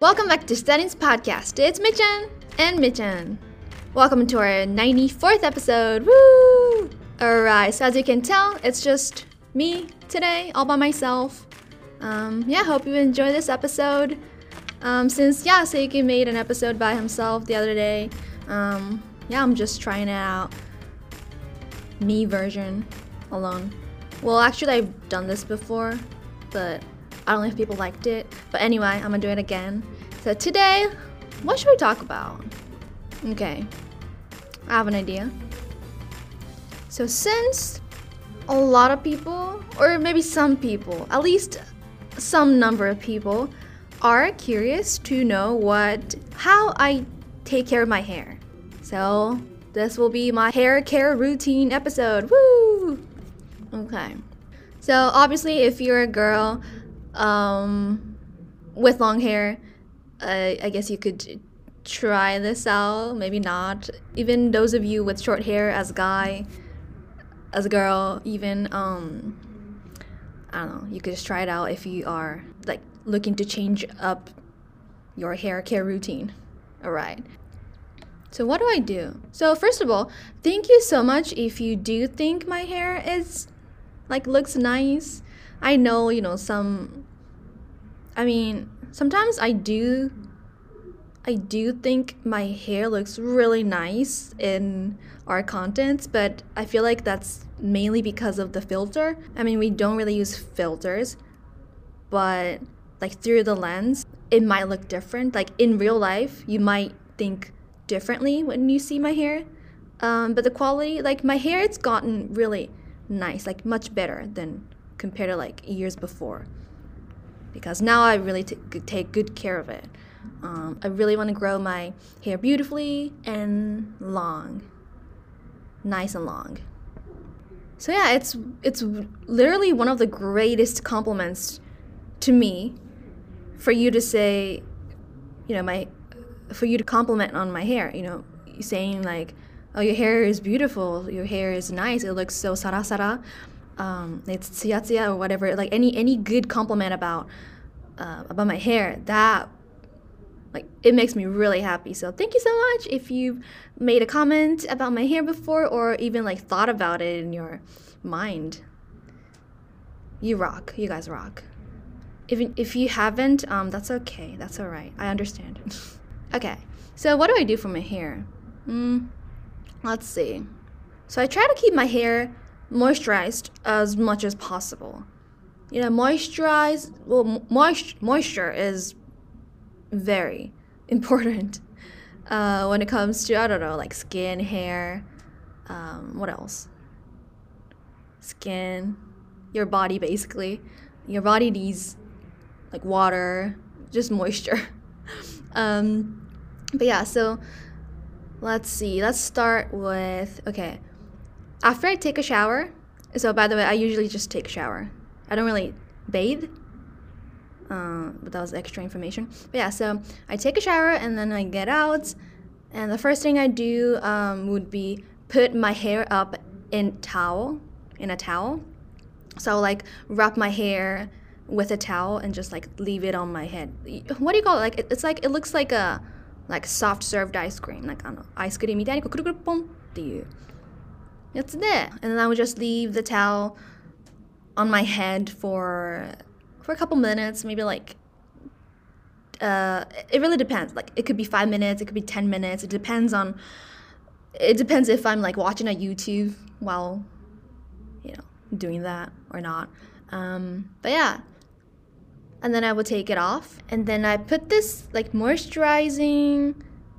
Welcome back to Studying's podcast. It's Michan and Michan. Welcome to our 94th episode. Woo! Alright, so as you can tell, it's just me today, all by myself. Um, yeah, hope you enjoy this episode. Um, since, yeah, Seiki made an episode by himself the other day, um, yeah, I'm just trying it out. Me version alone. Well, actually, I've done this before, but I don't know if people liked it. But anyway, I'm gonna do it again. So today, what should we talk about? Okay, I have an idea. So since a lot of people, or maybe some people, at least some number of people, are curious to know what how I take care of my hair. So this will be my hair care routine episode. Woo! Okay. So obviously, if you're a girl um, with long hair, uh, I guess you could try this out. Maybe not. Even those of you with short hair, as a guy, as a girl, even um, I don't know. You could just try it out if you are like looking to change up your hair care routine. All right. So what do I do? So first of all, thank you so much if you do think my hair is like looks nice. I know, you know, some I mean, sometimes I do I do think my hair looks really nice in our contents, but I feel like that's mainly because of the filter. I mean, we don't really use filters, but like through the lens, it might look different. Like in real life, you might think differently when you see my hair. Um, but the quality, like my hair, it's gotten really nice, like much better than compared to like years before. Because now I really take good care of it. Um, I really want to grow my hair beautifully and long, nice and long. So yeah, it's it's literally one of the greatest compliments to me for you to say, you know, my for you to compliment on my hair, you know, saying like, oh, your hair is beautiful, your hair is nice, it looks so sarasara, um, it's tsuya or whatever, like any any good compliment about uh, about my hair, that like it makes me really happy. So thank you so much if you've made a comment about my hair before or even like thought about it in your mind. You rock. You guys rock. If if you haven't, um, that's okay. That's all right. I understand. okay. So what do I do for my hair? Mm, let's see. So I try to keep my hair moisturized as much as possible. You know, moisturize. Well, moist moisture is very important uh, when it comes to I don't know like skin, hair, um, what else? Skin, your body basically. Your body needs like water, just moisture. um, but yeah, so let's see. Let's start with okay After I take a shower, so by the way, I usually just take a shower. I don't really bathe. Uh, but that was extra information. But yeah, so I take a shower and then I get out, and the first thing I do um, would be put my hair up in towel, in a towel. So like wrap my hair with a towel and just like leave it on my head. What do you call it? Like it's like it looks like a like soft served ice cream. Like あのアイスクリームみたいにこうくるくるポンっていう it's there. And then I would just leave the towel on my head for for a couple minutes, maybe like uh, it really depends. Like it could be five minutes, it could be ten minutes. It depends on. It depends if I'm like watching a YouTube while, you know, doing that or not. Um, but yeah. And then I would take it off, and then I put this like moisturizing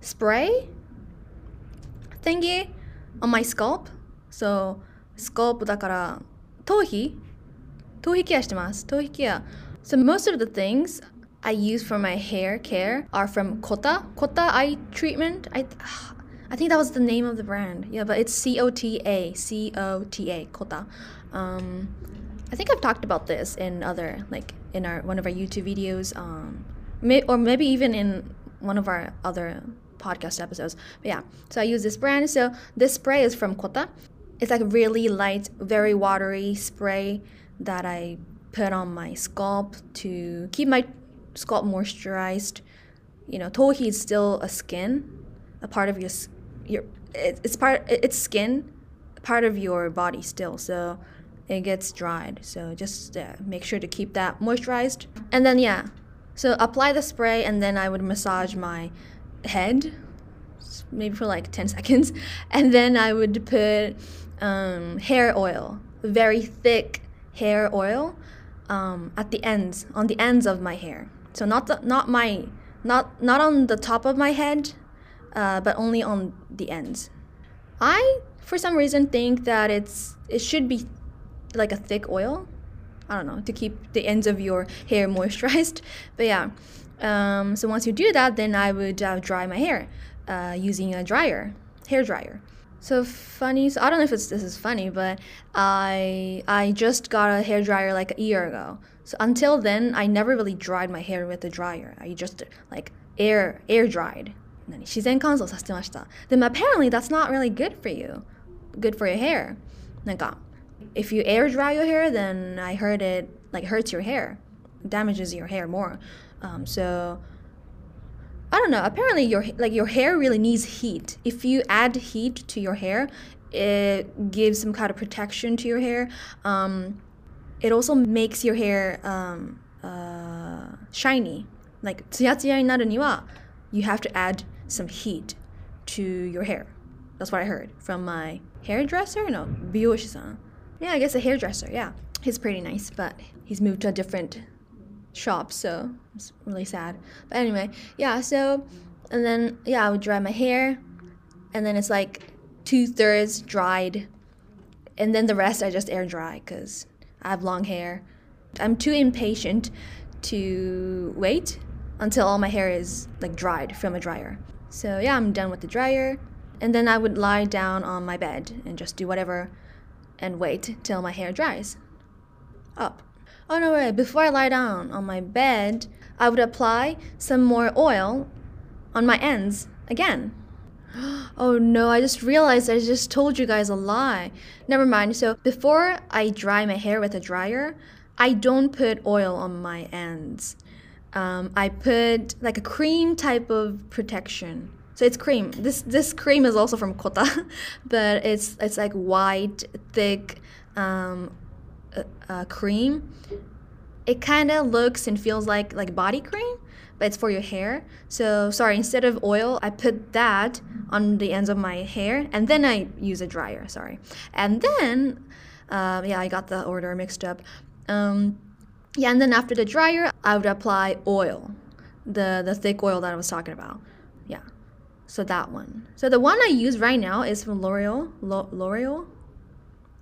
spray thingy on my scalp so, スコープだから頭皮頭皮ケアしてます。頭皮ケア。So most of the things I use for my hair care are from Cota. Cota Eye Treatment. I, I think that was the name of the brand. Yeah, but it's C O T A. C O T A. Cota. Um, I think I've talked about this in other, like in our one of our YouTube videos, um, may, or maybe even in one of our other podcast episodes. But yeah, so I use this brand. So this spray is from Cota it's like a really light very watery spray that I put on my scalp to keep my scalp moisturized you know, tohi is still a skin, a part of your your it's part it's skin, part of your body still. So it gets dried. So just uh, make sure to keep that moisturized. And then yeah, so apply the spray and then I would massage my head, maybe for like 10 seconds. And then I would put um, hair oil, very thick hair oil um, at the ends, on the ends of my hair. So not the, not my not not on the top of my head, uh, but only on the ends. I for some reason think that it's it should be like a thick oil. I don't know to keep the ends of your hair moisturized. But yeah, um, so once you do that, then I would uh, dry my hair uh, using a dryer, hair dryer. So funny. So I don't know if it's this is funny, but I I just got a hair dryer like a year ago. So until then, I never really dried my hair with a dryer. I just like air air dried. 何自然乾燥させてました。でも apparently that's not really good for you. Good for your hair. なんか if you air dry your hair, then I heard it like hurts your hair, damages your hair more. Um, so I don't know. Apparently, your like your hair really needs heat. If you add heat to your hair, it gives some kind of protection to your hair. Um, it also makes your hair um, uh, shiny. Like tsiya naru you have to add some heat to your hair. That's what I heard from my hairdresser. No, biyoshi-san. Yeah, I guess a hairdresser. Yeah, he's pretty nice, but he's moved to a different shop, so it's really sad. But anyway, yeah. So, and then yeah, I would dry my hair, and then it's like two thirds dried, and then the rest I just air dry because I have long hair. I'm too impatient to wait until all my hair is like dried from a dryer. So yeah, I'm done with the dryer. And then I would lie down on my bed and just do whatever and wait till my hair dries. Up. Oh no, wait, before I lie down on my bed, I would apply some more oil on my ends again. Oh no, I just realized I just told you guys a lie. Never mind. So before I dry my hair with a dryer, I don't put oil on my ends. Um, I put like a cream type of protection. So it's cream. This this cream is also from Cota, but it's it's like white, thick um, uh, uh, cream. It kind of looks and feels like like body cream, but it's for your hair. So sorry, instead of oil, I put that on the ends of my hair, and then I use a dryer. Sorry, and then uh, yeah, I got the order mixed up. Um, yeah, and then after the dryer, I would apply oil, the the thick oil that I was talking about. Yeah, so that one. So the one I use right now is from L'Oreal. L'Oreal,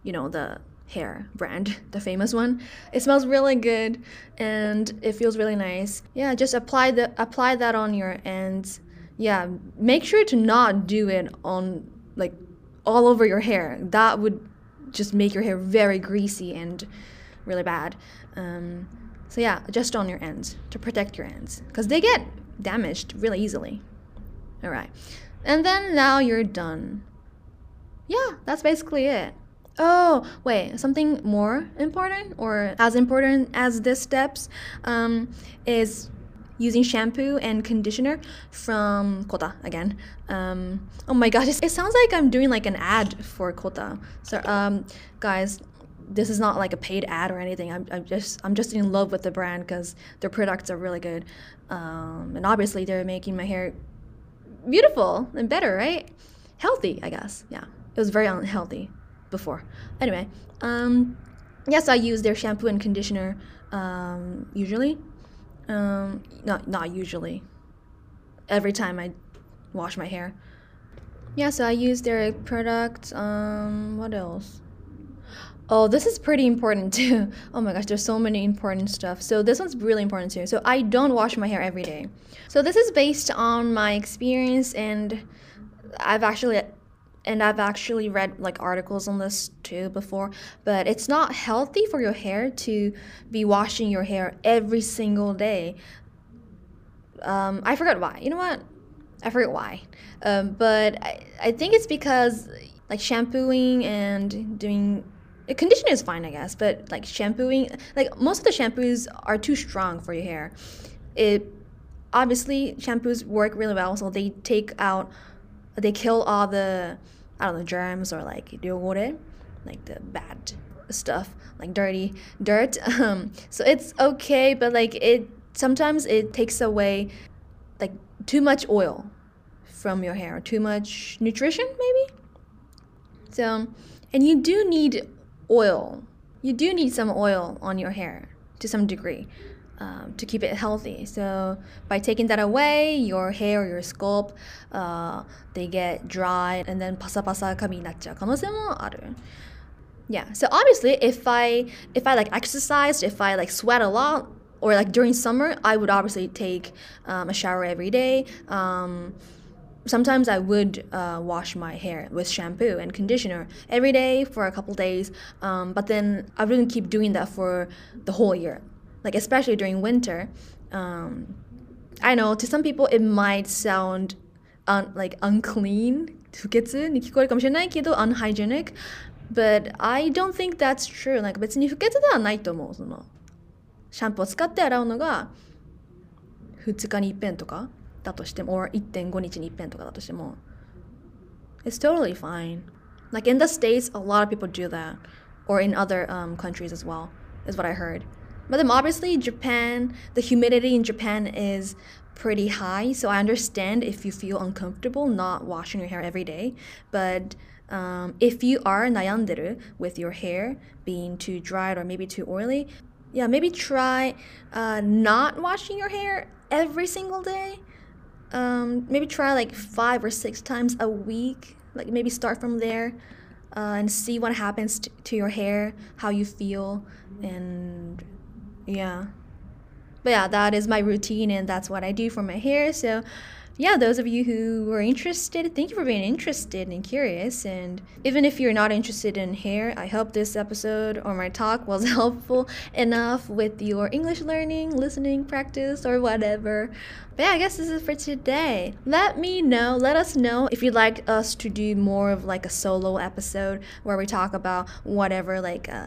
you know the hair brand, the famous one. It smells really good and it feels really nice. Yeah, just apply the apply that on your ends. Yeah, make sure to not do it on like all over your hair. That would just make your hair very greasy and really bad. Um, so yeah, just on your ends to protect your ends because they get damaged really easily. All right, and then now you're done. Yeah, that's basically it. Oh, wait, something more important or as important as these steps um, is using shampoo and conditioner from Cota again. Um, oh my gosh, it sounds like I'm doing like an ad for Cota. So, um, guys, this is not like a paid ad or anything. I'm, I'm just I'm just in love with the brand because their products are really good, um, and obviously they're making my hair beautiful and better, right? Healthy, I guess. Yeah, it was very unhealthy before. Anyway, um, yes, I use their shampoo and conditioner um, usually. Um, not not usually. Every time I wash my hair. Yeah, so I use their product. Um, what else? Oh, this is pretty important too. Oh my gosh, there's so many important stuff. So this one's really important too. So I don't wash my hair every day. So this is based on my experience and I've actually and I've actually read like articles on this too before, but it's not healthy for your hair to be washing your hair every single day. Um, I forgot why. You know what? I forget why. Um, but I, I think it's because like shampooing and doing a conditioner is fine, I guess, but like shampooing, like most of the shampoos are too strong for your hair. It obviously shampoos work really well, so they take out, they kill all the, I don't know, germs or like ryogore, like the bad stuff, like dirty dirt. Um, so it's okay, but like it sometimes it takes away like too much oil from your hair, too much nutrition maybe. So, and you do need oil. You do need some oil on your hair to some degree um, to keep it healthy. So by taking that away, your hair or your scalp, uh, they get dry and then pasapasa kami natcha kanosemo aru. Yeah. So obviously, if I if I like exercise, if I like sweat a lot, or like during summer, I would obviously take um, a shower every day. Um, sometimes I would uh, wash my hair with shampoo and conditioner every day for a couple days, um, but then I wouldn't keep doing that for the whole year Like especially during winter, um, I know to some people it might sound un- like unclean 不潔に聞こえるかもしれないけど unhygienic but I don't think that's true なんか別に不潔ではないと思うそのシャンプーを使って洗うのが2日に一遍とかだとしても or 1.5日に一遍とかだとしても it's totally fine like in the states a lot of people do that or in other um, countries as well is what I heard but then obviously Japan the humidity in Japan is pretty high so I understand if you feel uncomfortable not washing your hair every day but um, if you are nayanderu with your hair being too dried or maybe too oily yeah, maybe try uh, not washing your hair every single day. Um, maybe try like five or six times a week. Like maybe start from there uh, and see what happens to, to your hair, how you feel, and yeah. But yeah, that is my routine and that's what I do for my hair. So yeah, those of you who were interested, thank you for being interested and curious. And even if you're not interested in hair, I hope this episode or my talk was helpful enough with your English learning, listening practice, or whatever. But yeah, I guess this is for today. Let me know, let us know if you'd like us to do more of like a solo episode where we talk about whatever, like uh,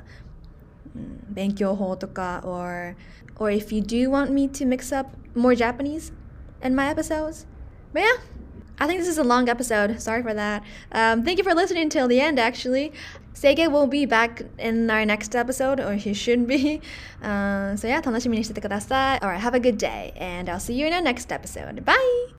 勉強法とか or or if you do want me to mix up more Japanese in my episodes but yeah, I think this is a long episode. Sorry for that. Um, thank you for listening until the end, actually. Seige will be back in our next episode, or he should be. Uh, so yeah, 楽しみにしててください. Alright, have a good day, and I'll see you in our next episode. Bye!